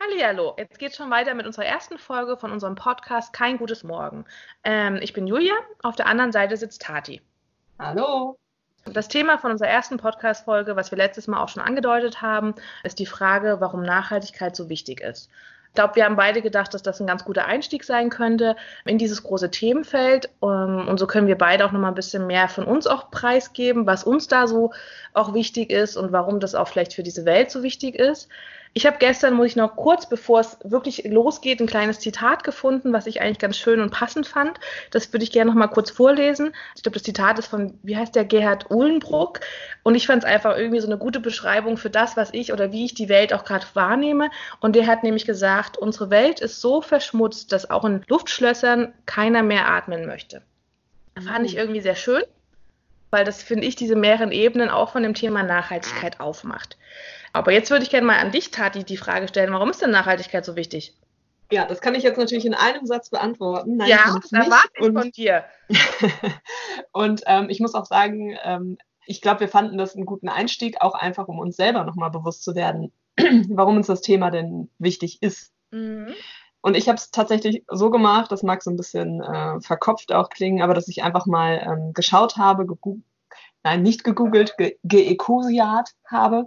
Hallihallo, jetzt geht's schon weiter mit unserer ersten Folge von unserem Podcast Kein gutes Morgen. Ähm, ich bin Julia, auf der anderen Seite sitzt Tati. Hallo. Das Thema von unserer ersten Podcast-Folge, was wir letztes Mal auch schon angedeutet haben, ist die Frage, warum Nachhaltigkeit so wichtig ist. Ich glaube, wir haben beide gedacht, dass das ein ganz guter Einstieg sein könnte in dieses große Themenfeld. Ähm, und so können wir beide auch nochmal ein bisschen mehr von uns auch preisgeben, was uns da so auch wichtig ist und warum das auch vielleicht für diese Welt so wichtig ist. Ich habe gestern, muss ich noch kurz, bevor es wirklich losgeht, ein kleines Zitat gefunden, was ich eigentlich ganz schön und passend fand. Das würde ich gerne noch mal kurz vorlesen. Ich glaube, das Zitat ist von, wie heißt der, Gerhard Uhlenbruck. Und ich fand es einfach irgendwie so eine gute Beschreibung für das, was ich oder wie ich die Welt auch gerade wahrnehme. Und der hat nämlich gesagt, unsere Welt ist so verschmutzt, dass auch in Luftschlössern keiner mehr atmen möchte. Fand ich mhm. irgendwie sehr schön, weil das, finde ich, diese mehreren Ebenen auch von dem Thema Nachhaltigkeit aufmacht. Aber jetzt würde ich gerne mal an dich, Tati, die Frage stellen, warum ist denn Nachhaltigkeit so wichtig? Ja, das kann ich jetzt natürlich in einem Satz beantworten. Nein, ja, das erwarte ich von dir. und ähm, ich muss auch sagen, ähm, ich glaube, wir fanden das einen guten Einstieg, auch einfach, um uns selber nochmal bewusst zu werden, warum uns das Thema denn wichtig ist. Mhm. Und ich habe es tatsächlich so gemacht, das mag so ein bisschen äh, verkopft auch klingen, aber dass ich einfach mal ähm, geschaut habe, nein, nicht gegoogelt, geekosiat ge habe,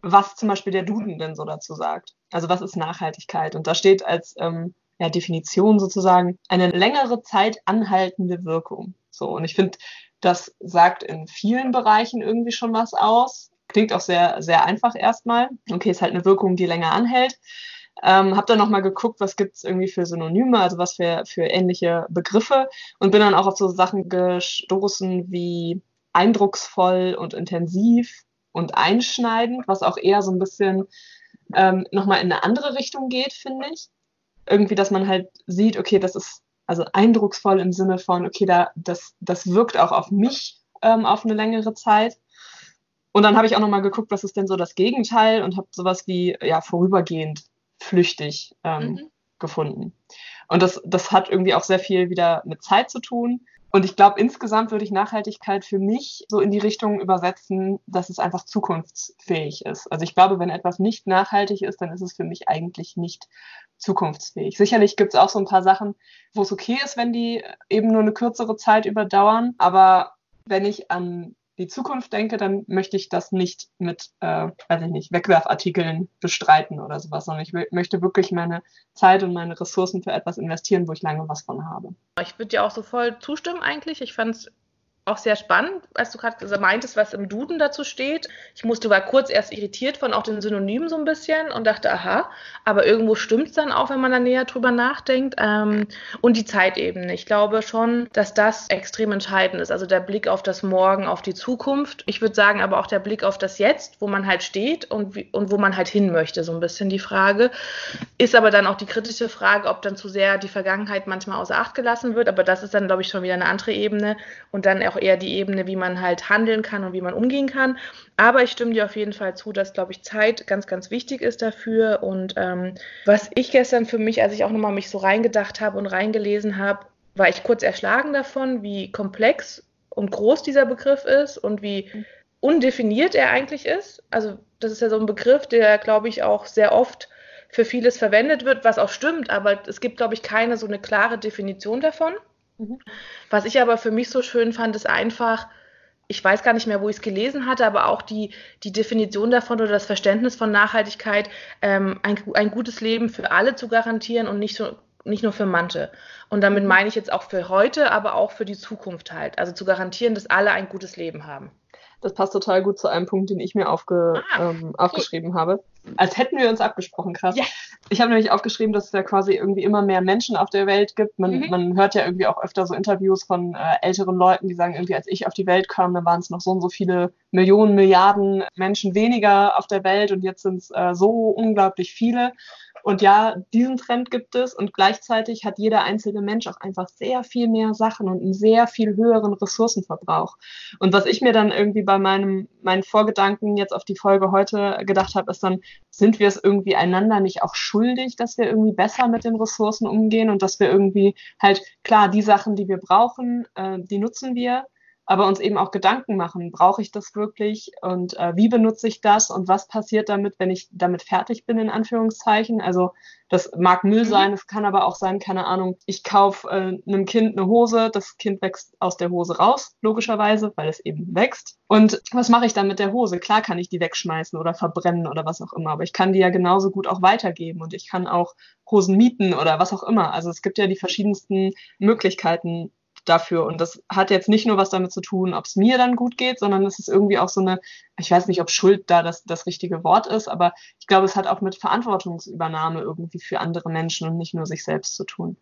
was zum Beispiel der Duden denn so dazu sagt. Also was ist Nachhaltigkeit? Und da steht als ähm, ja, Definition sozusagen eine längere Zeit anhaltende Wirkung. So, und ich finde, das sagt in vielen Bereichen irgendwie schon was aus. Klingt auch sehr, sehr einfach erstmal. Okay, ist halt eine Wirkung, die länger anhält. Ähm, hab dann nochmal geguckt, was gibt's irgendwie für Synonyme, also was für, für ähnliche Begriffe und bin dann auch auf so Sachen gestoßen wie eindrucksvoll und intensiv und einschneidend, was auch eher so ein bisschen ähm, nochmal in eine andere Richtung geht, finde ich. Irgendwie, dass man halt sieht, okay, das ist also eindrucksvoll im Sinne von, okay, da, das, das wirkt auch auf mich ähm, auf eine längere Zeit. Und dann habe ich auch nochmal geguckt, was ist denn so das Gegenteil und habe sowas wie, ja, vorübergehend, flüchtig ähm, mhm. gefunden. Und das, das hat irgendwie auch sehr viel wieder mit Zeit zu tun. Und ich glaube, insgesamt würde ich Nachhaltigkeit für mich so in die Richtung übersetzen, dass es einfach zukunftsfähig ist. Also ich glaube, wenn etwas nicht nachhaltig ist, dann ist es für mich eigentlich nicht zukunftsfähig. Sicherlich gibt es auch so ein paar Sachen, wo es okay ist, wenn die eben nur eine kürzere Zeit überdauern. Aber wenn ich an die Zukunft denke, dann möchte ich das nicht mit, äh, weiß ich nicht, Wegwerfartikeln bestreiten oder sowas, sondern ich möchte wirklich meine Zeit und meine Ressourcen für etwas investieren, wo ich lange was von habe. Ich würde dir auch so voll zustimmen eigentlich. Ich fand es auch sehr spannend, als du gerade meintest, was im Duden dazu steht. Ich musste, war kurz erst irritiert von auch den Synonymen so ein bisschen und dachte, aha, aber irgendwo stimmt es dann auch, wenn man da näher drüber nachdenkt. Ähm, und die Zeitebene. Ich glaube schon, dass das extrem entscheidend ist. Also der Blick auf das Morgen, auf die Zukunft. Ich würde sagen, aber auch der Blick auf das Jetzt, wo man halt steht und, wie, und wo man halt hin möchte, so ein bisschen die Frage. Ist aber dann auch die kritische Frage, ob dann zu sehr die Vergangenheit manchmal außer Acht gelassen wird. Aber das ist dann, glaube ich, schon wieder eine andere Ebene. Und dann auch eher die Ebene, wie man halt handeln kann und wie man umgehen kann. Aber ich stimme dir auf jeden Fall zu, dass, glaube ich, Zeit ganz, ganz wichtig ist dafür. Und ähm, was ich gestern für mich, als ich auch nochmal mich so reingedacht habe und reingelesen habe, war ich kurz erschlagen davon, wie komplex und groß dieser Begriff ist und wie undefiniert er eigentlich ist. Also das ist ja so ein Begriff, der, glaube ich, auch sehr oft für vieles verwendet wird, was auch stimmt, aber es gibt, glaube ich, keine so eine klare Definition davon. Mhm. Was ich aber für mich so schön fand, ist einfach, ich weiß gar nicht mehr, wo ich es gelesen hatte, aber auch die, die Definition davon oder das Verständnis von Nachhaltigkeit, ähm, ein, ein gutes Leben für alle zu garantieren und nicht, so, nicht nur für manche. Und damit mhm. meine ich jetzt auch für heute, aber auch für die Zukunft halt. Also zu garantieren, dass alle ein gutes Leben haben. Das passt total gut zu einem Punkt, den ich mir aufge, ah, ähm, aufgeschrieben habe. Als hätten wir uns abgesprochen, krass. Ja. Ich habe nämlich aufgeschrieben, dass es ja quasi irgendwie immer mehr Menschen auf der Welt gibt. Man, mhm. man hört ja irgendwie auch öfter so Interviews von äh, älteren Leuten, die sagen, irgendwie als ich auf die Welt kam, da waren es noch so und so viele Millionen, Milliarden Menschen weniger auf der Welt und jetzt sind es äh, so unglaublich viele. Und ja, diesen Trend gibt es und gleichzeitig hat jeder einzelne Mensch auch einfach sehr viel mehr Sachen und einen sehr viel höheren Ressourcenverbrauch. Und was ich mir dann irgendwie bei meinem, meinen Vorgedanken jetzt auf die Folge heute gedacht habe, ist dann, sind wir es irgendwie einander nicht auch schuldig, dass wir irgendwie besser mit den Ressourcen umgehen und dass wir irgendwie halt, klar, die Sachen, die wir brauchen, äh, die nutzen wir, aber uns eben auch Gedanken machen, brauche ich das wirklich und äh, wie benutze ich das und was passiert damit, wenn ich damit fertig bin, in Anführungszeichen. Also das mag Müll mhm. sein, es kann aber auch sein, keine Ahnung, ich kaufe äh, einem Kind eine Hose, das Kind wächst aus der Hose raus, logischerweise, weil es eben wächst. Und was mache ich dann mit der Hose? Klar kann ich die wegschmeißen oder verbrennen oder was auch immer, aber ich kann die ja genauso gut auch weitergeben und ich kann auch Hosen mieten oder was auch immer. Also es gibt ja die verschiedensten Möglichkeiten, dafür. Und das hat jetzt nicht nur was damit zu tun, ob es mir dann gut geht, sondern es ist irgendwie auch so eine, ich weiß nicht, ob Schuld da das, das richtige Wort ist, aber ich glaube, es hat auch mit Verantwortungsübernahme irgendwie für andere Menschen und nicht nur sich selbst zu tun.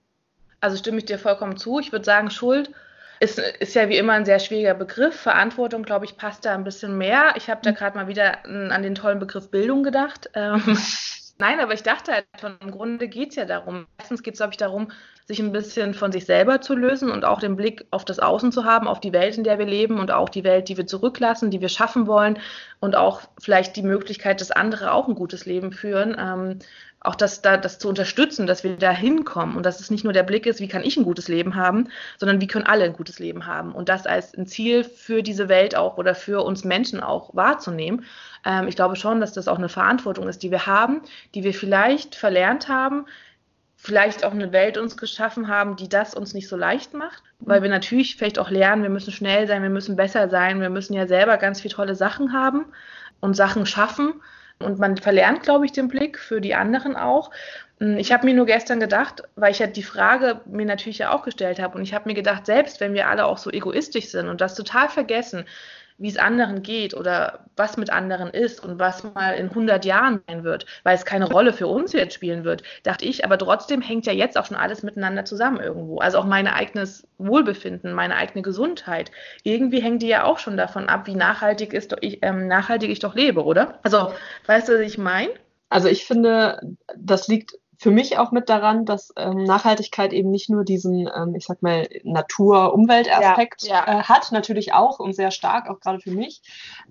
Also stimme ich dir vollkommen zu. Ich würde sagen, Schuld ist, ist ja wie immer ein sehr schwieriger Begriff. Verantwortung, glaube ich, passt da ein bisschen mehr. Ich habe da mhm. gerade mal wieder an den tollen Begriff Bildung gedacht. Ähm, Nein, aber ich dachte halt schon, im Grunde geht es ja darum. Erstens geht es, glaube ich, darum, sich ein bisschen von sich selber zu lösen und auch den Blick auf das Außen zu haben, auf die Welt, in der wir leben und auch die Welt, die wir zurücklassen, die wir schaffen wollen und auch vielleicht die Möglichkeit, dass andere auch ein gutes Leben führen. Ähm, auch das, da, das zu unterstützen, dass wir da hinkommen und dass es nicht nur der Blick ist, wie kann ich ein gutes Leben haben, sondern wie können alle ein gutes Leben haben und das als ein Ziel für diese Welt auch oder für uns Menschen auch wahrzunehmen. Ähm, ich glaube schon, dass das auch eine Verantwortung ist, die wir haben, die wir vielleicht verlernt haben, vielleicht auch eine Welt uns geschaffen haben, die das uns nicht so leicht macht, weil wir natürlich vielleicht auch lernen, wir müssen schnell sein, wir müssen besser sein, wir müssen ja selber ganz viele tolle Sachen haben und Sachen schaffen. Und man verlernt, glaube ich, den Blick für die anderen auch. Hm, ich habe mir nur gestern gedacht, weil ich ja die Frage mir natürlich ja auch gestellt habe und ich habe mir gedacht, selbst wenn wir alle auch so egoistisch sind und das total vergessen, wie es anderen geht oder was mit anderen ist und was mal in 100 Jahren sein wird, weil es keine Rolle für uns jetzt spielen wird, dachte ich, aber trotzdem hängt ja jetzt auch schon alles miteinander zusammen irgendwo. Also auch mein eigenes Wohlbefinden, meine eigene Gesundheit. Irgendwie hängt die ja auch schon davon ab, wie nachhaltig, ist, ich, ähm, nachhaltig ich doch lebe, oder? Also, weißt du, was ich meine? Also ich finde, das liegt für mich auch mit daran, dass ähm, Nachhaltigkeit eben nicht nur diesen, ähm, ich sag mal, Natur-Umwelt-Aspekt ja, ja. äh, hat, natürlich auch und sehr stark, auch gerade für mich,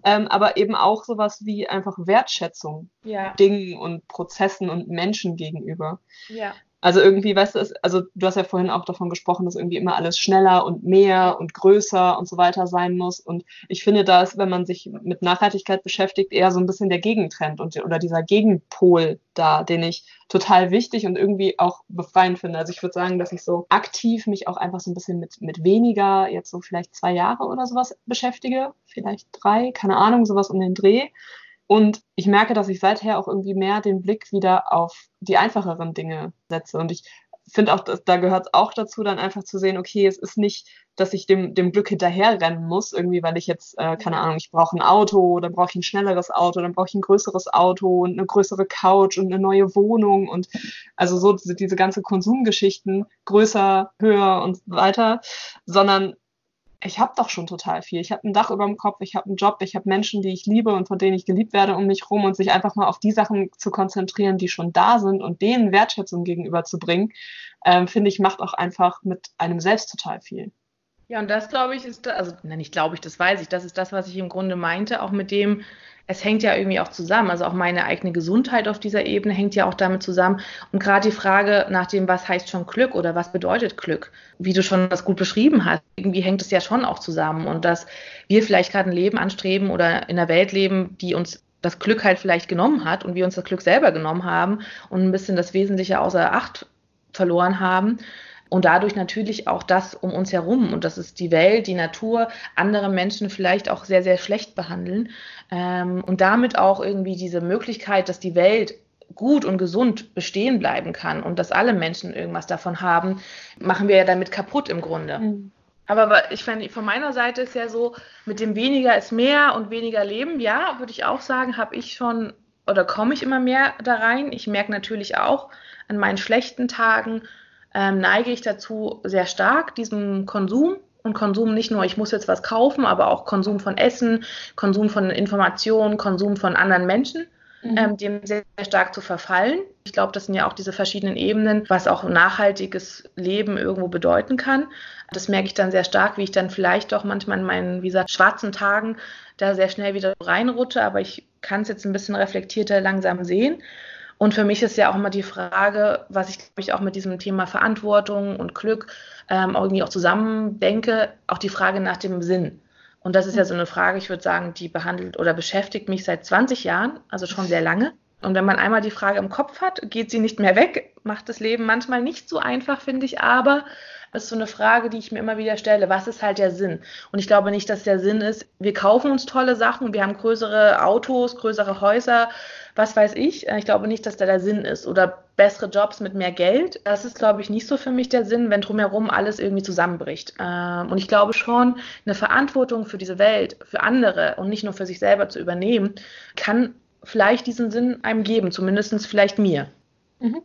ähm, aber eben auch sowas wie einfach Wertschätzung ja. Dingen und Prozessen und Menschen gegenüber. Ja. Also irgendwie, weißt du, also du hast ja vorhin auch davon gesprochen, dass irgendwie immer alles schneller und mehr und größer und so weiter sein muss. Und ich finde, da ist, wenn man sich mit Nachhaltigkeit beschäftigt, eher so ein bisschen der Gegentrend und oder dieser Gegenpol da, den ich total wichtig und irgendwie auch befreiend finde. Also ich würde sagen, dass ich so aktiv mich auch einfach so ein bisschen mit, mit weniger, jetzt so vielleicht zwei Jahre oder sowas beschäftige, vielleicht drei, keine Ahnung, sowas um den Dreh und ich merke, dass ich seither auch irgendwie mehr den Blick wieder auf die einfacheren Dinge setze. Und ich finde auch, da gehört es auch dazu, dann einfach zu sehen, okay, es ist nicht, dass ich dem, dem Glück hinterherrennen muss, irgendwie, weil ich jetzt, äh, keine Ahnung, ich brauche ein Auto, dann brauche ich ein schnelleres Auto, dann brauche ich ein größeres Auto und eine größere Couch und eine neue Wohnung und also so diese, diese ganze Konsumgeschichten größer, höher und weiter, sondern ich habe doch schon total viel. Ich habe ein Dach über dem Kopf, ich habe einen Job, ich habe Menschen, die ich liebe und von denen ich geliebt werde um mich rum und sich einfach mal auf die Sachen zu konzentrieren, die schon da sind und denen Wertschätzung gegenüberzubringen, ähm, finde ich, macht auch einfach mit einem selbst total viel. Ja, und das glaube ich ist, also, nein, nicht glaube ich, das weiß ich, das ist das, was ich im Grunde meinte, auch mit dem, es hängt ja irgendwie auch zusammen. Also auch meine eigene Gesundheit auf dieser Ebene hängt ja auch damit zusammen. Und gerade die Frage nach dem, was heißt schon Glück oder was bedeutet Glück, wie du schon das gut beschrieben hast, irgendwie hängt es ja schon auch zusammen. Und dass wir vielleicht gerade ein Leben anstreben oder in einer Welt leben, die uns das Glück halt vielleicht genommen hat und wir uns das Glück selber genommen haben und ein bisschen das Wesentliche außer Acht verloren haben und dadurch natürlich auch das um uns herum und das ist die Welt, die Natur, andere Menschen vielleicht auch sehr, sehr schlecht behandeln ähm, und damit auch irgendwie diese Möglichkeit, dass die Welt gut und gesund bestehen bleiben kann und dass alle Menschen irgendwas davon haben, machen wir ja damit kaputt im Grunde. Mhm. Aber ich finde, von meiner Seite ist ja so, mit dem weniger ist mehr und weniger Leben, ja, würde ich auch sagen, habe ich schon oder komme ich immer mehr da rein. Ich merke natürlich auch an meinen schlechten Tagen, ähm, neige ich dazu sehr stark, diesem Konsum und Konsum nicht nur, ich muss jetzt was kaufen, aber auch Konsum von Essen, Konsum von Informationen, Konsum von anderen Menschen, mhm. ähm, dem sehr, sehr stark zu verfallen. Ich glaube, das sind ja auch diese verschiedenen Ebenen, was auch nachhaltiges Leben irgendwo bedeuten kann. Das merke ich dann sehr stark, wie ich dann vielleicht doch manchmal in meinen, wie gesagt, schwarzen Tagen da sehr schnell wieder reinrutsche, aber ich kann es jetzt ein bisschen reflektierter langsam sehen. Und für mich ist ja auch immer die Frage, was ich, glaube ich, auch mit diesem Thema Verantwortung und Glück ähm, irgendwie auch zusammen denke, auch die Frage nach dem Sinn. Und das ist ja so eine Frage, ich würde sagen, die behandelt oder beschäftigt mich seit 20 Jahren, also schon sehr lange. Und wenn man einmal die Frage im Kopf hat, geht sie nicht mehr weg, macht das Leben manchmal nicht so einfach, finde ich, aber es ist so eine Frage, die ich mir immer wieder stelle. Was ist halt der Sinn? Und ich glaube nicht, dass der Sinn ist, wir kaufen uns tolle Sachen, wir haben größere Autos, größere Häuser, was weiß ich. Ich glaube nicht, dass da der Sinn ist. Oder bessere Jobs mit mehr Geld. Das ist, glaube ich, nicht so für mich der Sinn, wenn drumherum alles irgendwie zusammenbricht. Ähm, und ich glaube schon, eine Verantwortung für diese Welt, für andere und nicht nur für sich selber zu übernehmen, kann vielleicht diesen Sinn einem geben, zumindest vielleicht mir. Mhm.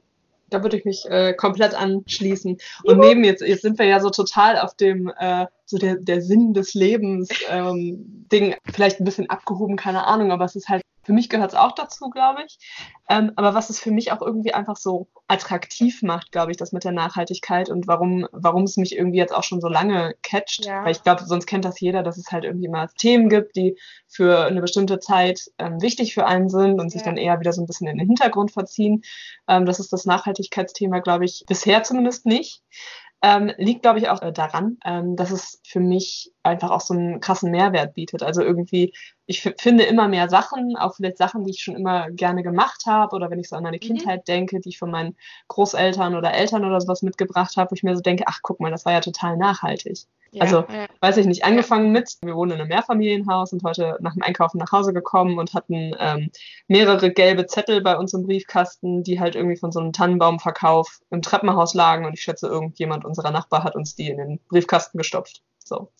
Da würde ich mich äh, komplett anschließen. Und neben jetzt, jetzt sind wir ja so total auf dem äh, so der, der Sinn des Lebens ähm, Ding, vielleicht ein bisschen abgehoben, keine Ahnung, aber es ist halt für mich gehört es auch dazu, glaube ich. Ähm, aber was es für mich auch irgendwie einfach so attraktiv macht, glaube ich, das mit der Nachhaltigkeit und warum, warum es mich irgendwie jetzt auch schon so lange catcht. Ja. Weil ich glaube, sonst kennt das jeder, dass es halt irgendwie immer Themen gibt, die für eine bestimmte Zeit ähm, wichtig für einen sind und sich dann eher wieder so ein bisschen in den Hintergrund verziehen. Ähm, das ist das Nachhaltigkeitsthema, glaube ich, bisher zumindest nicht. Ähm, liegt, glaube ich, auch äh, daran, ähm, dass es für mich einfach auch so einen krassen Mehrwert bietet. Also irgendwie, ich finde immer mehr Sachen, auch vielleicht Sachen, die ich schon immer gerne gemacht habe oder wenn ich so an meine mhm. Kindheit denke, die ich von meinen Großeltern oder Eltern oder sowas mitgebracht habe, wo ich mir so denke, ach guck mal, das war ja total nachhaltig. Ja, also, ja. weiß ich nicht, angefangen mit, wir wohnen in einem Mehrfamilienhaus und heute nach dem Einkaufen nach Hause gekommen und hatten ähm, mehrere gelbe Zettel bei uns im Briefkasten, die halt irgendwie von so einem Tannenbaumverkauf im Treppenhaus lagen und ich schätze, irgendjemand unserer Nachbar hat uns die in den Briefkasten gestopft. So.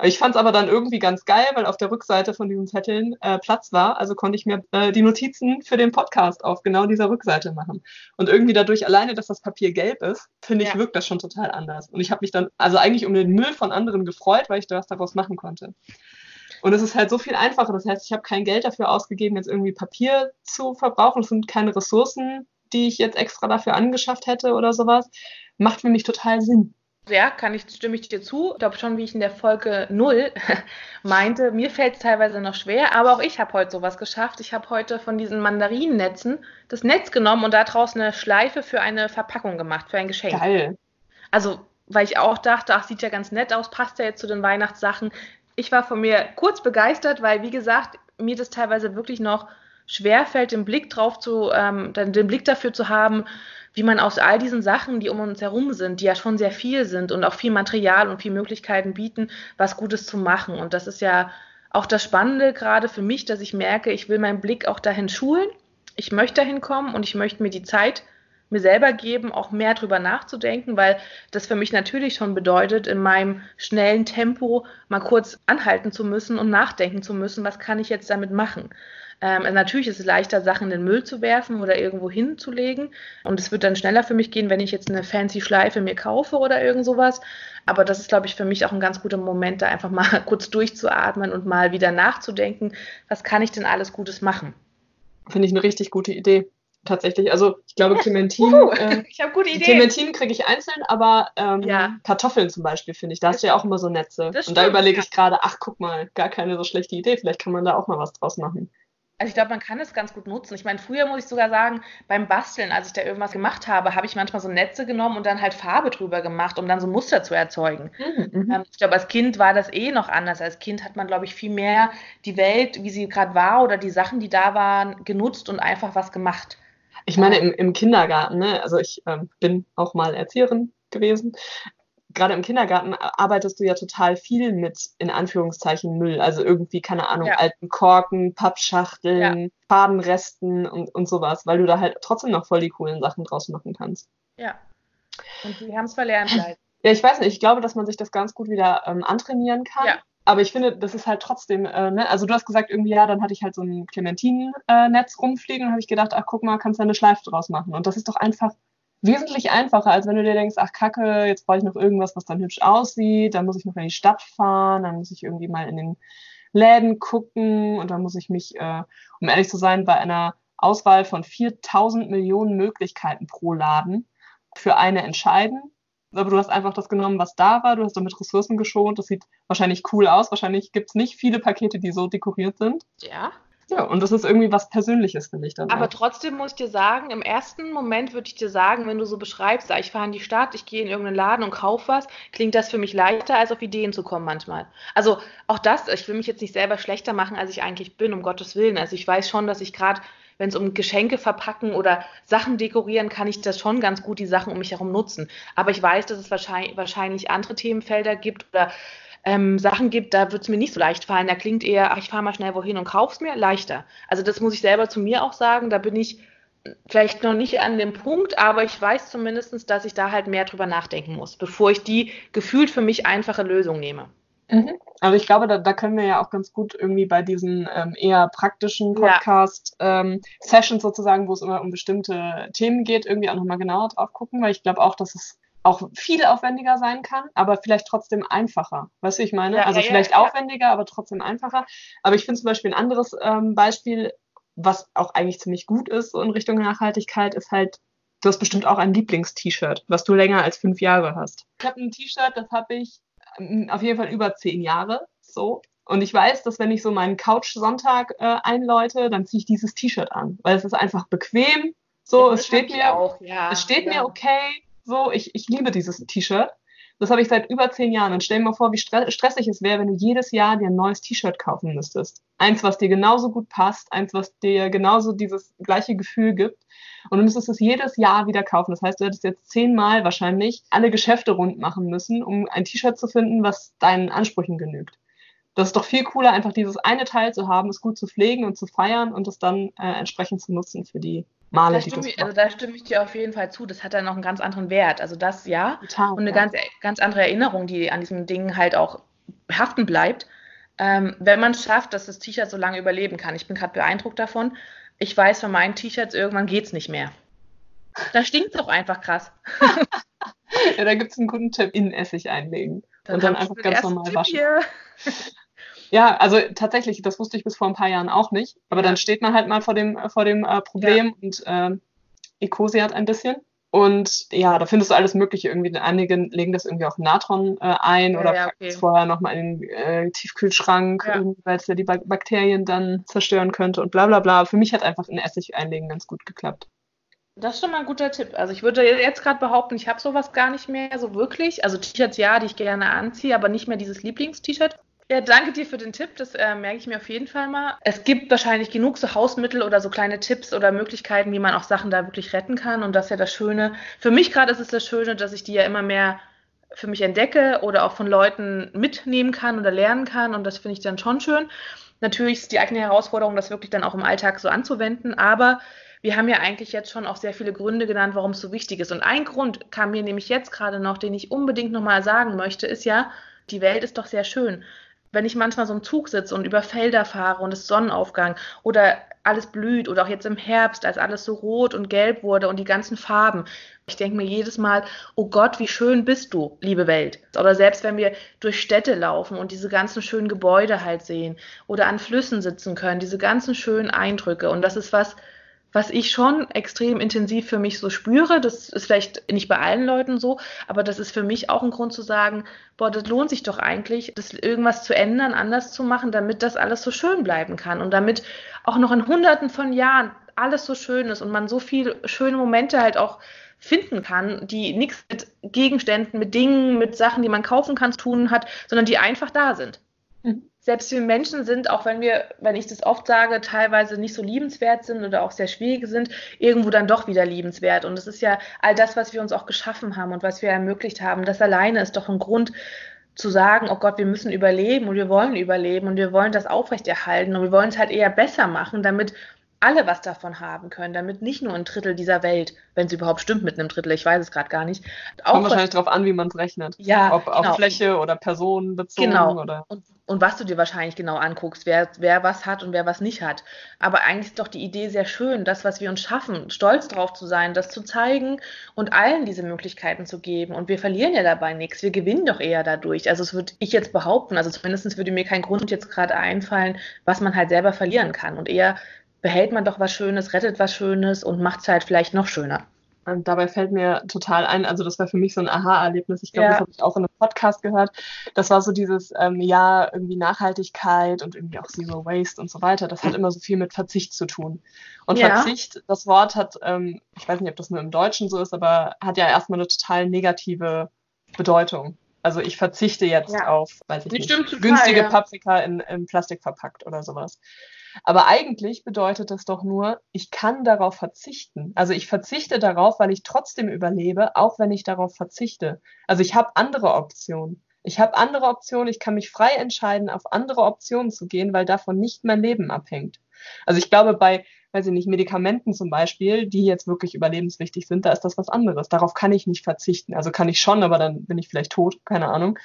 Ich fand es aber dann irgendwie ganz geil, weil auf der Rückseite von diesen Zetteln äh, Platz war. Also konnte ich mir äh, die Notizen für den Podcast auf genau dieser Rückseite machen. Und irgendwie dadurch alleine, dass das Papier gelb ist, finde ich, ja. wirkt das schon total anders. Und ich habe mich dann also eigentlich um den Müll von anderen gefreut, weil ich da was daraus machen konnte. Und es ist halt so viel einfacher. Das heißt, ich habe kein Geld dafür ausgegeben, jetzt irgendwie Papier zu verbrauchen. Es sind keine Ressourcen, die ich jetzt extra dafür angeschafft hätte oder sowas. Macht für mich total Sinn. Ja, kann ich, stimme ich dir zu. Ich glaube schon, wie ich in der Folge 0 meinte, mir fällt es teilweise noch schwer, aber auch ich habe heute sowas geschafft. Ich habe heute von diesen Mandarinennetzen das Netz genommen und da draußen eine Schleife für eine Verpackung gemacht, für ein Geschenk. Geil. Also, weil ich auch dachte, ach, sieht ja ganz nett aus, passt ja jetzt zu den Weihnachtssachen. Ich war von mir kurz begeistert, weil, wie gesagt, mir das teilweise wirklich noch schwer fällt, den Blick drauf zu, ähm, den Blick dafür zu haben, wie man aus all diesen Sachen, die um uns herum sind, die ja schon sehr viel sind und auch viel Material und viel Möglichkeiten bieten, was Gutes zu machen. Und das ist ja auch das Spannende gerade für mich, dass ich merke, ich will meinen Blick auch dahin schulen. Ich möchte dahin kommen und ich möchte mir die Zeit mir selber geben, auch mehr drüber nachzudenken, weil das für mich natürlich schon bedeutet, in meinem schnellen Tempo mal kurz anhalten zu müssen und nachdenken zu müssen, was kann ich jetzt damit machen. Ähm, natürlich ist es leichter, Sachen in den Müll zu werfen oder irgendwo hinzulegen. Und es wird dann schneller für mich gehen, wenn ich jetzt eine fancy Schleife mir kaufe oder irgend sowas. Aber das ist, glaube ich, für mich auch ein ganz guter Moment, da einfach mal kurz durchzuatmen und mal wieder nachzudenken, was kann ich denn alles Gutes machen. Finde ich eine richtig gute Idee. Tatsächlich, also ich glaube, Clementine, äh, ich habe gute Ideen. Clementine kriege ich einzeln, aber ähm, ja. Kartoffeln zum Beispiel finde ich, da hast du ja auch immer so Netze. und da überlege ich gerade, ach guck mal, gar keine so schlechte Idee, vielleicht kann man da auch mal was draus machen. Also ich glaube, man kann es ganz gut nutzen. Ich meine, früher muss ich sogar sagen, beim Basteln, als ich da irgendwas gemacht habe, habe ich manchmal so Netze genommen und dann halt Farbe drüber gemacht, um dann so Muster zu erzeugen. Mhm. Ähm, ich glaube, als Kind war das eh noch anders. Als Kind hat man, glaube ich, viel mehr die Welt, wie sie gerade war oder die Sachen, die da waren, genutzt und einfach was gemacht. Ich meine, im, im Kindergarten, ne? also ich ähm, bin auch mal Erzieherin gewesen gerade im Kindergarten arbeitest du ja total viel mit, in Anführungszeichen, Müll. Also irgendwie, keine Ahnung, ja. alten Korken, Pappschachteln, ja. Fadenresten und, und sowas, weil du da halt trotzdem noch voll die coolen Sachen draus machen kannst. Ja. Und die haben es verlernt leider. Ja, ich weiß nicht, ich glaube, dass man sich das ganz gut wieder ähm, antrainieren kann. Ja. Aber ich finde, das ist halt trotzdem, äh, ne? also du hast gesagt, irgendwie, ja, dann hatte ich halt so ein Clementinen-Netz äh, rumfliegen und habe ich gedacht, ach guck mal, kannst du eine Schleife draus machen. Und das ist doch einfach wesentlich einfacher, als wenn du dir denkst, ach kacke, jetzt brauche ich noch irgendwas, was dann hübsch aussieht, dann muss ich noch in die Stadt fahren, dann muss ich irgendwie mal in den Läden gucken und dann muss ich mich, äh, um ehrlich zu sein, bei einer Auswahl von 4000 Millionen Möglichkeiten pro Laden für eine entscheiden. Aber du hast einfach das genommen, was da war, du hast damit Ressourcen geschont, das sieht wahrscheinlich cool aus, wahrscheinlich gibt es nicht viele Pakete, die so dekoriert sind. Ja. Ja, und das ist irgendwie was Persönliches, finde ich dann. Aber auch. trotzdem muss ich dir sagen, im ersten Moment würde ich dir sagen, wenn du so beschreibst, ich fahre in die Stadt, ich gehe in irgendeinen Laden und kaufe was, klingt das für mich leichter, als auf Ideen zu kommen manchmal. Also auch das, ich will mich jetzt nicht selber schlechter machen, als ich eigentlich bin, um Gottes Willen. Also ich weiß schon, dass ich gerade wenn es um Geschenke verpacken oder Sachen dekorieren, kann ich das schon ganz gut die Sachen um mich herum nutzen. Aber ich weiß, dass es wahrscheinlich, wahrscheinlich andere Themenfelder gibt oder ähm, Sachen gibt, da wird es mir nicht so leicht fallen. Da klingt eher, ach, ich fahre mal schnell wohin und kauf's mir, leichter. Also das muss ich selber zu mir auch sagen. Da bin ich vielleicht noch nicht an dem Punkt, aber ich weiß zumindest, dass ich da halt mehr drüber nachdenken muss, bevor ich die gefühlt für mich einfache Lösung nehme. Mhm. Also ich glaube, da, da können wir ja auch ganz gut irgendwie bei diesen ähm, eher praktischen Podcast-Sessions ja. ähm, sozusagen, wo es immer um bestimmte Themen geht, irgendwie auch nochmal genauer drauf gucken, weil ich glaube auch, dass es auch viel aufwendiger sein kann, aber vielleicht trotzdem einfacher. Weißt du, ich meine? Ja, also ja, vielleicht ja, aufwendiger, aber trotzdem einfacher. Aber ich finde zum Beispiel ein anderes ähm, Beispiel, was auch eigentlich ziemlich gut ist so in Richtung Nachhaltigkeit, ist halt, du hast bestimmt auch ein Lieblings-T-Shirt, was du länger als fünf Jahre hast. Ich habe ein T-Shirt, das habe ich ähm, auf jeden Fall über zehn Jahre. So. Und ich weiß, dass wenn ich so meinen Couch-Sonntag äh, einläute, dann ziehe ich dieses T-Shirt an, weil es ist einfach bequem. So, es steht mir, auch, ja, es steht mir okay so, ich, ich liebe dieses T-Shirt. Das habe ich seit über zehn Jahren. Und stell dir mal vor, wie stressig es wäre, wenn du jedes Jahr dir ein neues T-Shirt kaufen müsstest. Eins, was dir genauso gut passt, eins, was dir genauso dieses gleiche Gefühl gibt. Und du müsstest es jedes Jahr wieder kaufen. Das heißt, du hättest jetzt zehnmal wahrscheinlich alle Geschäfte rund machen müssen, um ein T-Shirt zu finden, was deinen Ansprüchen genügt. Das ist doch viel cooler, einfach dieses eine Teil zu haben, es gut zu pflegen und zu feiern und es dann äh, entsprechend zu nutzen für die Male, da stimme, ich, also da stimme ich dir auf jeden Fall zu. Das hat dann noch einen ganz anderen Wert. Also das ja. Total, und eine ja. ganz, ganz andere Erinnerung, die an diesem Ding halt auch haften bleibt. Ähm, wenn man es schafft, dass das T-Shirt so lange überleben kann. Ich bin gerade beeindruckt davon. Ich weiß von meinen T-Shirts, irgendwann geht es nicht mehr. Da stinkt es auch einfach krass. ja, da gibt es einen guten Tipp, in Essig einlegen. Dann und dann einfach ganz normal waschen. Ja, also tatsächlich, das wusste ich bis vor ein paar Jahren auch nicht. Aber ja. dann steht man halt mal vor dem, vor dem äh, Problem ja. und äh, ekosiert ein bisschen. Und ja, da findest du alles Mögliche. Irgendwie einige legen das irgendwie auf Natron äh, ein oder ja, packen es vorher nochmal in den äh, Tiefkühlschrank, ja. weil es ja die Bakterien dann zerstören könnte und bla bla bla. Für mich hat einfach ein Essig einlegen ganz gut geklappt. Das ist schon mal ein guter Tipp. Also ich würde jetzt gerade behaupten, ich habe sowas gar nicht mehr so wirklich. Also T-Shirts ja, die ich gerne anziehe, aber nicht mehr dieses Lieblings-T-Shirt. Ja, danke dir für den Tipp. Das äh, merke ich mir auf jeden Fall mal. Es gibt wahrscheinlich genug so Hausmittel oder so kleine Tipps oder Möglichkeiten, wie man auch Sachen da wirklich retten kann. Und das ist ja das Schöne. Für mich gerade ist es das Schöne, dass ich die ja immer mehr für mich entdecke oder auch von Leuten mitnehmen kann oder lernen kann. Und das finde ich dann schon schön. Natürlich ist die eigene Herausforderung, das wirklich dann auch im Alltag so anzuwenden. Aber wir haben ja eigentlich jetzt schon auch sehr viele Gründe genannt, warum es so wichtig ist. Und ein Grund kam mir nämlich jetzt gerade noch, den ich unbedingt nochmal sagen möchte, ist ja, die Welt ist doch sehr schön wenn ich manchmal so im Zug sitze und über Felder fahre und es Sonnenaufgang oder alles blüht oder auch jetzt im Herbst, als alles so rot und gelb wurde und die ganzen Farben. Ich denke mir jedes Mal, oh Gott, wie schön bist du, liebe Welt. Oder selbst wenn wir durch Städte laufen und diese ganzen schönen Gebäude halt sehen oder an Flüssen sitzen können, diese ganzen schönen Eindrücke. Und das ist was, was ich schon extrem intensiv für mich so spüre. Das ist vielleicht nicht bei allen Leuten so, aber das ist für mich auch ein Grund zu sagen, boah, das lohnt sich doch eigentlich, das irgendwas zu ändern, anders zu machen, damit das alles so schön bleiben kann und damit auch noch in hunderten von Jahren alles so schön ist und man so viele schöne Momente halt auch finden kann, die nichts mit Gegenständen, mit Dingen, mit Sachen, die man kaufen kann, zu tun hat, sondern die einfach da sind. Mhm selbst wir Menschen sind, auch wenn wir, wenn ich das oft sage, teilweise nicht so liebenswert sind oder auch sehr schwierig sind, irgendwo dann doch wieder liebenswert. Und es ist ja all das, was wir uns auch geschaffen haben und was wir ermöglicht haben. Das alleine ist doch ein Grund zu sagen, oh Gott, wir müssen überleben und wir wollen überleben und wir wollen das aufrechterhalten und wir wollen es halt eher besser machen, damit alle was davon haben können, damit nicht nur ein Drittel dieser Welt, wenn es überhaupt stimmt mit einem Drittel, ich weiß es gerade gar nicht. Auch Kommt wahrscheinlich darauf an, wie man es rechnet. Ja, Ob genau. auf Fläche oder Personen bezogen. Genau. Oder und, und was du dir wahrscheinlich genau anguckst, wer, wer was hat und wer was nicht hat. Aber eigentlich ist doch die Idee sehr schön, das, was wir uns schaffen, stolz drauf zu sein, das zu zeigen und allen diese Möglichkeiten zu geben. Und wir verlieren ja dabei nichts. Wir gewinnen doch eher dadurch. Also es würde ich jetzt behaupten, also zumindest würde mir kein Grund jetzt gerade einfallen, was man halt selber verlieren kann. Und eher behält man doch was Schönes, rettet was Schönes und macht es halt vielleicht noch schöner. Und dabei fällt mir total ein, also das war für mich so ein Aha-Erlebnis. Ich glaube, ja. das habe ich auch in einem Podcast gehört. Das war so dieses, ähm, ja, irgendwie Nachhaltigkeit und irgendwie auch Zero Waste und so weiter. Das hat immer so viel mit Verzicht zu tun. Und ja. Verzicht, das Wort hat, ähm, ich weiß nicht, ob das nur im Deutschen so ist, aber hat ja erstmal eine total negative Bedeutung. Also ich verzichte jetzt ja. auf, weiß ich nicht, total, günstige Paprika in, in Plastik verpackt oder sowas. Aber eigentlich bedeutet das doch nur, ich kann darauf verzichten. Also ich verzichte darauf, weil ich trotzdem überlebe, auch wenn ich darauf verzichte. Also ich habe andere Optionen. Ich habe andere Optionen, ich kann mich frei entscheiden, auf andere Optionen zu gehen, weil davon nicht mein Leben abhängt. Also ich glaube, bei, weiß ich nicht, Medikamenten zum Beispiel, die jetzt wirklich überlebenswichtig sind, da ist das was anderes. Darauf kann ich nicht verzichten. Also kann ich schon, aber dann bin ich vielleicht tot, keine Ahnung.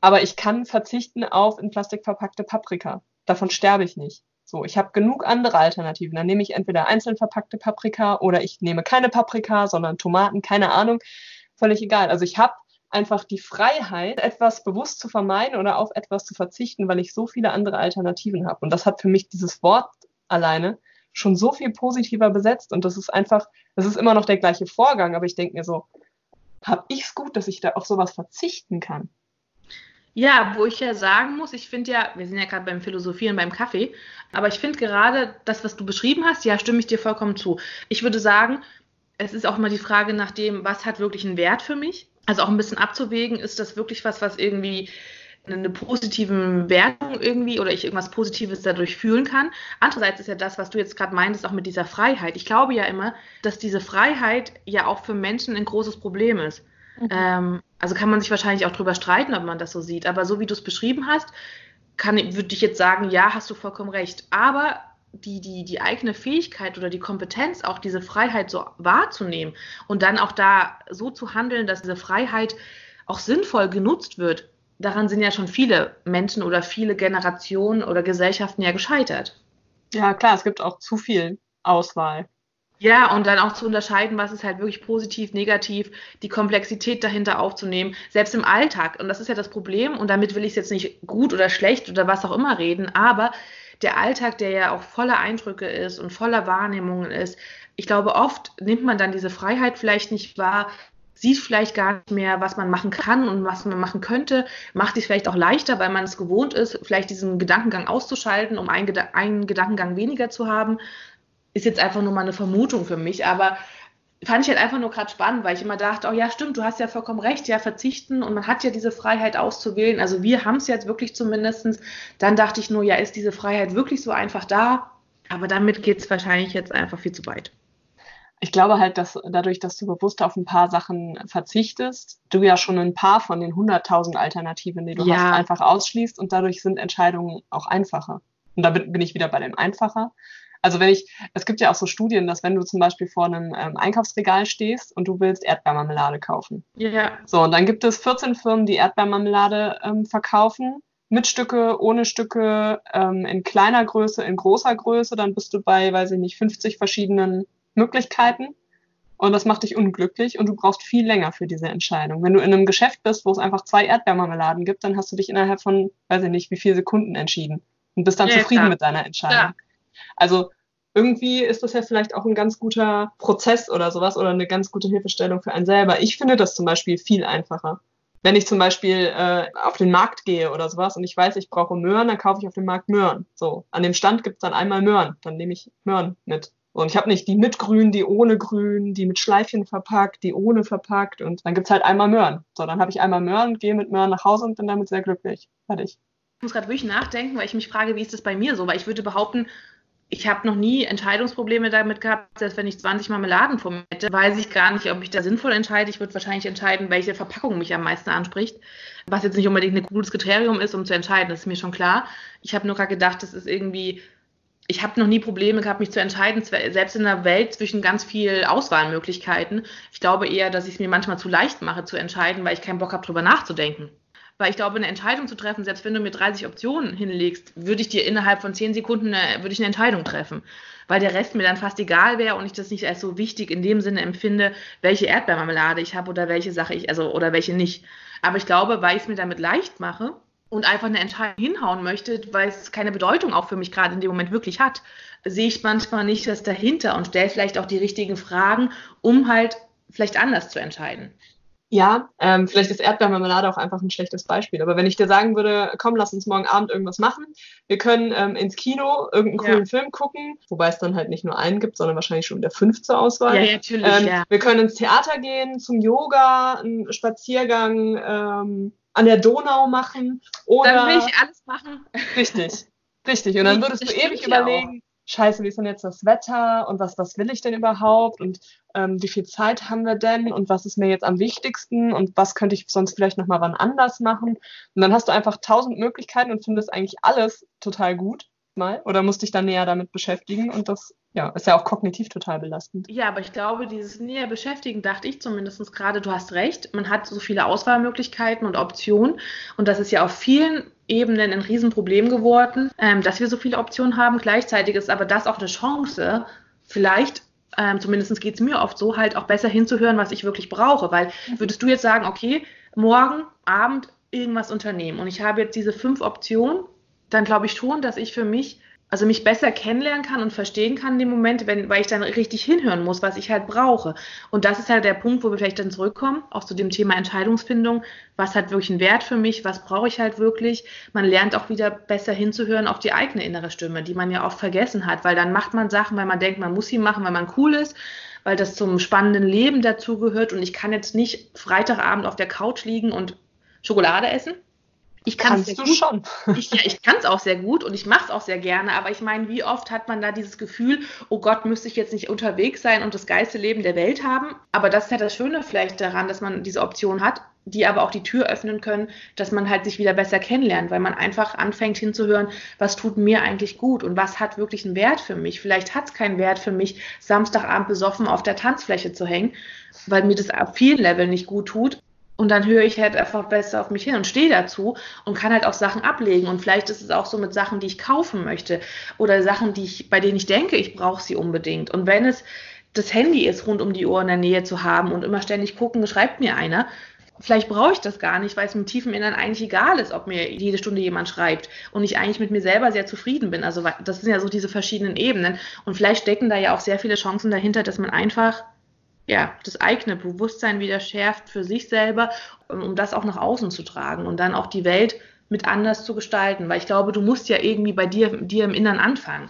Aber ich kann verzichten auf in Plastik verpackte Paprika. Davon sterbe ich nicht. So, ich habe genug andere Alternativen. Dann nehme ich entweder einzeln verpackte Paprika oder ich nehme keine Paprika, sondern Tomaten, keine Ahnung. Völlig egal. Also ich habe einfach die Freiheit, etwas bewusst zu vermeiden oder auf etwas zu verzichten, weil ich so viele andere Alternativen habe. Und das hat für mich dieses Wort alleine schon so viel positiver besetzt. Und das ist einfach, das ist immer noch der gleiche Vorgang, aber ich denke mir so, habe ich es gut, dass ich da auf sowas verzichten kann? Ja, wo ich ja sagen muss, ich finde ja, wir sind ja gerade beim Philosophieren, beim Kaffee, aber ich finde gerade das, was du beschrieben hast, ja, stimme ich dir vollkommen zu. Ich würde sagen, es ist auch immer die Frage nach dem, was hat wirklich einen Wert für mich? Also auch ein bisschen abzuwägen, ist das wirklich was, was irgendwie eine positive Wertung irgendwie oder ich irgendwas Positives dadurch fühlen kann. Andererseits ist ja das, was du jetzt gerade meintest, auch mit dieser Freiheit. Ich glaube ja immer, dass diese Freiheit ja auch für Menschen ein großes Problem ist. Mhm. Ähm, also kann man sich wahrscheinlich auch drüber streiten, ob man das so sieht. Aber so wie du es beschrieben hast, kann, würde ich jetzt sagen, ja, hast du vollkommen recht. Aber die, die, die eigene Fähigkeit oder die Kompetenz, auch diese Freiheit so wahrzunehmen und dann auch da so zu handeln, dass diese Freiheit auch sinnvoll genutzt wird, daran sind ja schon viele Menschen oder viele Generationen oder Gesellschaften ja gescheitert. Ja, klar, es gibt auch zu viel Auswahl. Ja, und dann auch zu unterscheiden, was ist halt wirklich positiv, negativ, die Komplexität dahinter aufzunehmen, selbst im Alltag. Und das ist ja das Problem. Und damit will ich jetzt nicht gut oder schlecht oder was auch immer reden, aber der Alltag, der ja auch voller Eindrücke ist und voller Wahrnehmungen ist, ich glaube, oft nimmt man dann diese Freiheit vielleicht nicht wahr, sieht vielleicht gar nicht mehr, was man machen kann und was man machen könnte, macht es vielleicht auch leichter, weil man es gewohnt ist, vielleicht diesen Gedankengang auszuschalten, um einen, einen Gedankengang weniger zu haben ist jetzt einfach nur mal eine Vermutung für mich, aber fand ich halt einfach nur gerade spannend, weil ich immer dachte, oh ja, stimmt, du hast ja vollkommen recht, ja, verzichten und man hat ja diese Freiheit auszuwählen. Also wir haben es jetzt wirklich zumindestens. Dann dachte ich nur, ja, ist diese Freiheit wirklich so einfach da? Aber damit geht es wahrscheinlich jetzt einfach viel zu weit. Ich glaube halt, dass dadurch, dass du bewusst auf ein paar Sachen verzichtest, du ja schon ein paar von den 100.000 Alternativen, die du ja. hast, einfach ausschließt und dadurch sind Entscheidungen auch einfacher. Und da bin ich wieder bei dem einfacher. Also wenn ich, es gibt ja auch so Studien, dass wenn du zum Beispiel vor einem ähm, Einkaufsregal stehst und du willst Erdbeermarmelade kaufen. Ja. So, und dann gibt es 14 Firmen, die Erdbeermarmelade ähm, verkaufen. Mit Stücke, ohne Stücke, ähm, in kleiner Größe, in großer Größe, dann bist du bei, weiß ich nicht, 50 verschiedenen Möglichkeiten. Und das macht dich unglücklich und du brauchst viel länger für diese Entscheidung. Wenn du in einem Geschäft bist, wo es einfach zwei Erdbeermarmeladen gibt, dann hast du dich innerhalb von, weiß ich nicht, wie viele Sekunden entschieden und bist dann ja, zufrieden klar. mit deiner Entscheidung. Ja. Also irgendwie ist das ja vielleicht auch ein ganz guter Prozess oder sowas oder eine ganz gute Hilfestellung für einen selber. Ich finde das zum Beispiel viel einfacher. Wenn ich zum Beispiel äh, auf den Markt gehe oder sowas und ich weiß, ich brauche Möhren, dann kaufe ich auf dem Markt Möhren. So, an dem Stand gibt es dann einmal Möhren, dann nehme ich Möhren mit. Und ich habe nicht die mit Grün, die ohne Grün, die mit Schleifchen verpackt, die ohne verpackt und dann gibt's halt einmal Möhren. So, dann habe ich einmal Möhren, gehe mit Möhren nach Hause und bin damit sehr glücklich. Fertig. Ich muss gerade wirklich nachdenken, weil ich mich frage, wie ist das bei mir so? Weil ich würde behaupten, ich habe noch nie Entscheidungsprobleme damit gehabt, selbst wenn ich 20 Marmeladen vor mir hätte, weiß ich gar nicht, ob ich da sinnvoll entscheide. Ich würde wahrscheinlich entscheiden, welche Verpackung mich am meisten anspricht, was jetzt nicht unbedingt ein gutes Kriterium ist, um zu entscheiden, das ist mir schon klar. Ich habe nur gerade gedacht, das ist irgendwie, ich habe noch nie Probleme gehabt, mich zu entscheiden, selbst in einer Welt zwischen ganz viel Auswahlmöglichkeiten. Ich glaube eher, dass ich es mir manchmal zu leicht mache zu entscheiden, weil ich keinen Bock habe, drüber nachzudenken. Weil ich glaube, eine Entscheidung zu treffen, selbst wenn du mir 30 Optionen hinlegst, würde ich dir innerhalb von 10 Sekunden eine, würde ich eine Entscheidung treffen. Weil der Rest mir dann fast egal wäre und ich das nicht als so wichtig in dem Sinne empfinde, welche Erdbeermarmelade ich habe oder welche Sache ich, also oder welche nicht. Aber ich glaube, weil ich es mir damit leicht mache und einfach eine Entscheidung hinhauen möchte, weil es keine Bedeutung auch für mich gerade in dem Moment wirklich hat, sehe ich manchmal nicht das dahinter und stelle vielleicht auch die richtigen Fragen, um halt vielleicht anders zu entscheiden. Ja, ähm, vielleicht ist Erdbeermarmelade auch einfach ein schlechtes Beispiel. Aber wenn ich dir sagen würde, komm, lass uns morgen Abend irgendwas machen, wir können ähm, ins Kino irgendeinen coolen ja. Film gucken, wobei es dann halt nicht nur einen gibt, sondern wahrscheinlich schon wieder fünf zur Auswahl. Ja, natürlich. Ähm, ja. Wir können ins Theater gehen, zum Yoga, einen Spaziergang ähm, an der Donau machen. Oder dann will ich alles machen. Richtig, richtig. Und dann würdest du ewig überlegen, scheiße, wie ist denn jetzt das Wetter und was, was will ich denn überhaupt und ähm, wie viel Zeit haben wir denn und was ist mir jetzt am wichtigsten und was könnte ich sonst vielleicht nochmal wann anders machen. Und dann hast du einfach tausend Möglichkeiten und findest eigentlich alles total gut mal. Oder musst dich dann näher damit beschäftigen? Und das ja, ist ja auch kognitiv total belastend. Ja, aber ich glaube, dieses näher beschäftigen, dachte ich zumindest gerade, du hast recht, man hat so viele Auswahlmöglichkeiten und Optionen. Und das ist ja auf vielen Ebenen ein Riesenproblem geworden, ähm, dass wir so viele Optionen haben. Gleichzeitig ist aber das auch eine Chance, vielleicht ähm, zumindest geht es mir oft so, halt auch besser hinzuhören, was ich wirklich brauche. Weil würdest du jetzt sagen, okay, morgen Abend irgendwas unternehmen. Und ich habe jetzt diese fünf Optionen, dann glaube ich schon, dass ich für mich also mich besser kennenlernen kann und verstehen kann in dem Moment, wenn, weil ich dann richtig hinhören muss, was ich halt brauche. Und das ist halt der Punkt, wo wir vielleicht dann zurückkommen, auch zu dem Thema Entscheidungsfindung. Was hat wirklich einen Wert für mich? Was brauche ich halt wirklich? Man lernt auch wieder besser hinzuhören auf die eigene innere Stimme, die man ja oft vergessen hat, weil dann macht man Sachen, weil man denkt, man muss sie machen, weil man cool ist, weil das zum spannenden Leben dazugehört und ich kann jetzt nicht Freitagabend auf der Couch liegen und Schokolade essen ich kann du gut. schon. Ich, ja, ich kann es auch sehr gut und ich mache es auch sehr gerne, aber ich meine, wie oft hat man da dieses Gefühl, oh Gott, müsste ich jetzt nicht unterwegs sein und das geilste Leben der Welt haben? Aber das ist ja das Schöne vielleicht daran, dass man diese Option hat, die aber auch die Tür öffnen können, dass man halt sich wieder besser kennenlernt, weil man einfach anfängt hinzuhören, was tut mir eigentlich gut und was hat wirklich einen Wert für mich. Vielleicht hat es keinen Wert für mich, Samstagabend besoffen auf der Tanzfläche zu hängen, weil mir das auf vielen Leveln nicht gut tut. Und dann höre ich halt einfach besser auf mich hin und stehe dazu und kann halt auch Sachen ablegen. Und vielleicht ist es auch so mit Sachen, die ich kaufen möchte oder Sachen, die ich, bei denen ich denke, ich brauche sie unbedingt. Und wenn es das Handy ist, rund um die Uhr in der Nähe zu haben und immer ständig gucken, schreibt mir einer. Vielleicht brauche ich das gar nicht, weil es mir im tiefen Innern eigentlich egal ist, ob mir jede Stunde jemand schreibt und ich eigentlich mit mir selber sehr zufrieden bin. Also das sind ja so diese verschiedenen Ebenen. Und vielleicht stecken da ja auch sehr viele Chancen dahinter, dass man einfach ja, das eigene Bewusstsein wieder schärft für sich selber, um das auch nach außen zu tragen und dann auch die Welt mit anders zu gestalten. Weil ich glaube, du musst ja irgendwie bei dir, dir im Innern anfangen.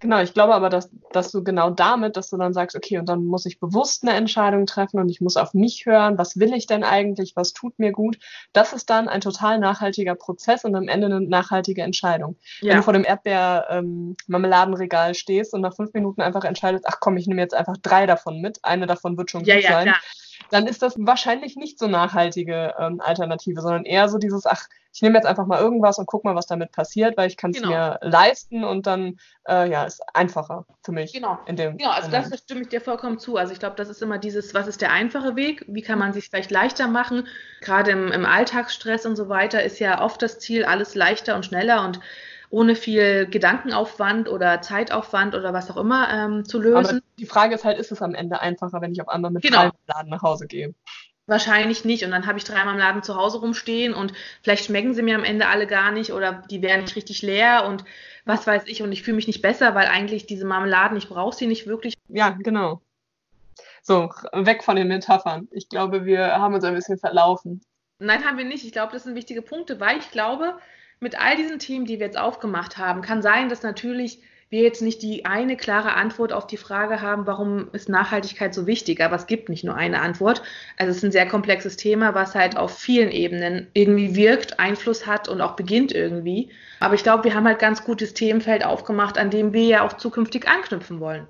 Genau, ich glaube aber, dass, dass du genau damit, dass du dann sagst, okay, und dann muss ich bewusst eine Entscheidung treffen und ich muss auf mich hören, was will ich denn eigentlich, was tut mir gut, das ist dann ein total nachhaltiger Prozess und am Ende eine nachhaltige Entscheidung. Ja. Wenn du vor dem Erdbeer-Marmeladenregal ähm, stehst und nach fünf Minuten einfach entscheidest, ach komm, ich nehme jetzt einfach drei davon mit, eine davon wird schon ja, gut ja, sein. Klar dann ist das wahrscheinlich nicht so nachhaltige ähm, Alternative, sondern eher so dieses, ach, ich nehme jetzt einfach mal irgendwas und guck mal, was damit passiert, weil ich kann es genau. mir leisten und dann äh, ja, ist einfacher für mich. Genau. In dem genau, also das stimme ich dir vollkommen zu. Also ich glaube, das ist immer dieses, was ist der einfache Weg? Wie kann man sich vielleicht leichter machen? Gerade im, im Alltagsstress und so weiter ist ja oft das Ziel, alles leichter und schneller und ohne viel Gedankenaufwand oder Zeitaufwand oder was auch immer ähm, zu lösen. Aber die Frage ist halt, ist es am Ende einfacher, wenn ich auf einmal mit genau. drei Laden nach Hause gehe? Wahrscheinlich nicht. Und dann habe ich dreimal im Laden zu Hause rumstehen und vielleicht schmecken sie mir am Ende alle gar nicht oder die wären nicht richtig leer und was weiß ich. Und ich fühle mich nicht besser, weil eigentlich diese Marmeladen, ich brauche sie nicht wirklich. Ja, genau. So, weg von den Metaphern. Ich glaube, wir haben uns ein bisschen verlaufen. Nein, haben wir nicht. Ich glaube, das sind wichtige Punkte, weil ich glaube, mit all diesen Themen, die wir jetzt aufgemacht haben, kann sein, dass natürlich wir jetzt nicht die eine klare Antwort auf die Frage haben, warum ist Nachhaltigkeit so wichtig. Aber es gibt nicht nur eine Antwort. Also es ist ein sehr komplexes Thema, was halt auf vielen Ebenen irgendwie wirkt, Einfluss hat und auch beginnt irgendwie. Aber ich glaube, wir haben halt ganz gutes Themenfeld aufgemacht, an dem wir ja auch zukünftig anknüpfen wollen.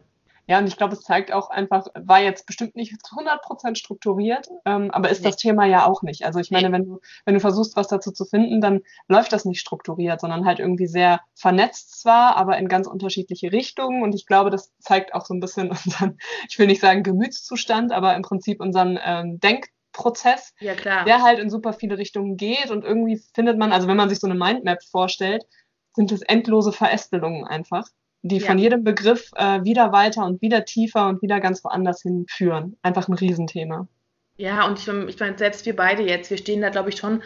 Ja, und ich glaube, es zeigt auch einfach, war jetzt bestimmt nicht zu 100 Prozent strukturiert, ähm, aber ist nee. das Thema ja auch nicht. Also ich meine, wenn du, wenn du versuchst, was dazu zu finden, dann läuft das nicht strukturiert, sondern halt irgendwie sehr vernetzt zwar, aber in ganz unterschiedliche Richtungen. Und ich glaube, das zeigt auch so ein bisschen unseren, ich will nicht sagen Gemütszustand, aber im Prinzip unseren ähm, Denk Prozess, ja, klar. der halt in super viele Richtungen geht und irgendwie findet man, also wenn man sich so eine Mindmap vorstellt, sind es endlose Verästelungen einfach die ja. von jedem Begriff äh, wieder weiter und wieder tiefer und wieder ganz woanders hinführen. Einfach ein Riesenthema. Ja, und ich, ich meine, selbst wir beide jetzt, wir stehen da, glaube ich, schon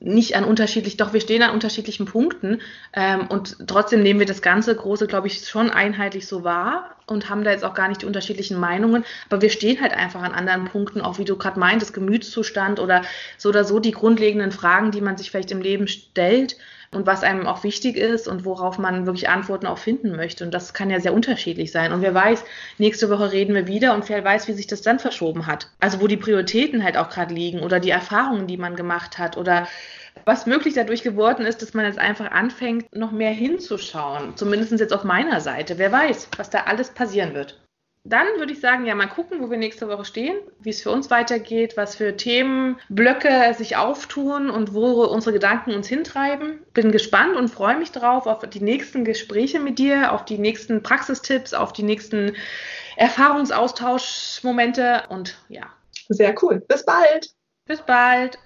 nicht an unterschiedlich, doch wir stehen an unterschiedlichen Punkten ähm, und trotzdem nehmen wir das ganze Große, glaube ich, schon einheitlich so wahr und haben da jetzt auch gar nicht die unterschiedlichen Meinungen, aber wir stehen halt einfach an anderen Punkten, auch wie du gerade meintest, Gemütszustand oder so oder so die grundlegenden Fragen, die man sich vielleicht im Leben stellt und was einem auch wichtig ist und worauf man wirklich Antworten auch finden möchte. Und das kann ja sehr unterschiedlich sein. Und wer weiß, nächste Woche reden wir wieder und wer weiß, wie sich das dann verschoben hat. Also wo die Prioritäten halt auch gerade liegen oder die Erfahrungen, die man gemacht hat oder was möglich dadurch geworden ist, dass man jetzt einfach anfängt, noch mehr hinzuschauen. Zumindest jetzt auf meiner Seite. Wer weiß, was da alles passieren wird dann würde ich sagen, ja, mal gucken, wo wir nächste Woche stehen, wie es für uns weitergeht, was für Themenblöcke sich auftun und wo unsere Gedanken uns hintreiben. Bin gespannt und freue mich drauf auf die nächsten Gespräche mit dir, auf die nächsten Praxistipps, auf die nächsten Erfahrungsaustauschmomente und ja. Sehr cool. Bis bald. Bis bald.